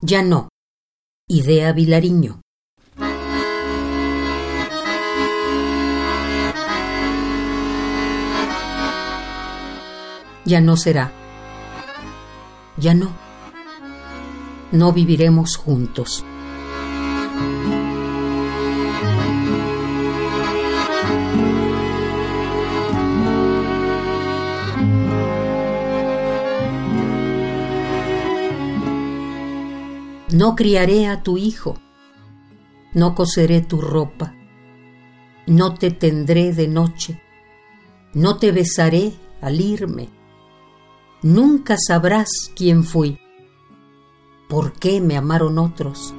Ya no. Idea Vilariño. Ya no será. Ya no. No viviremos juntos. No criaré a tu hijo, no coseré tu ropa, no te tendré de noche, no te besaré al irme. Nunca sabrás quién fui, por qué me amaron otros.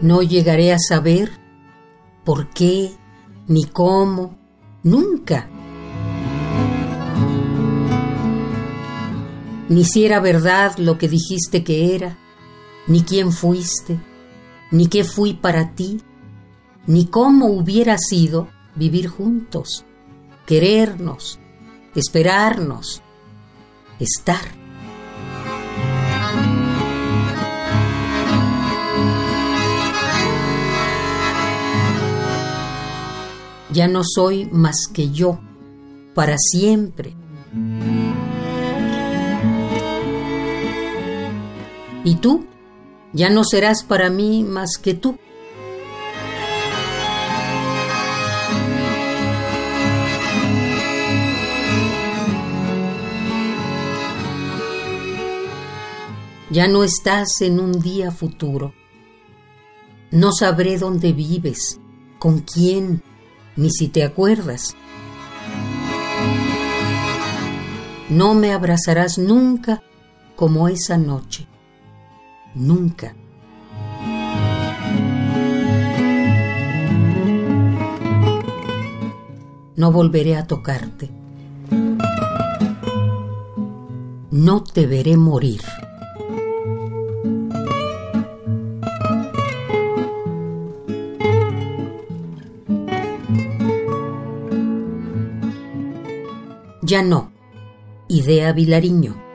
No llegaré a saber por qué ni cómo Nunca. Ni si era verdad lo que dijiste que era, ni quién fuiste, ni qué fui para ti, ni cómo hubiera sido vivir juntos, querernos, esperarnos, estar. Ya no soy más que yo, para siempre. Y tú ya no serás para mí más que tú. Ya no estás en un día futuro. No sabré dónde vives, con quién, ni si te acuerdas. No me abrazarás nunca como esa noche. Nunca. No volveré a tocarte. No te veré morir. Ya no. Idea Vilariño.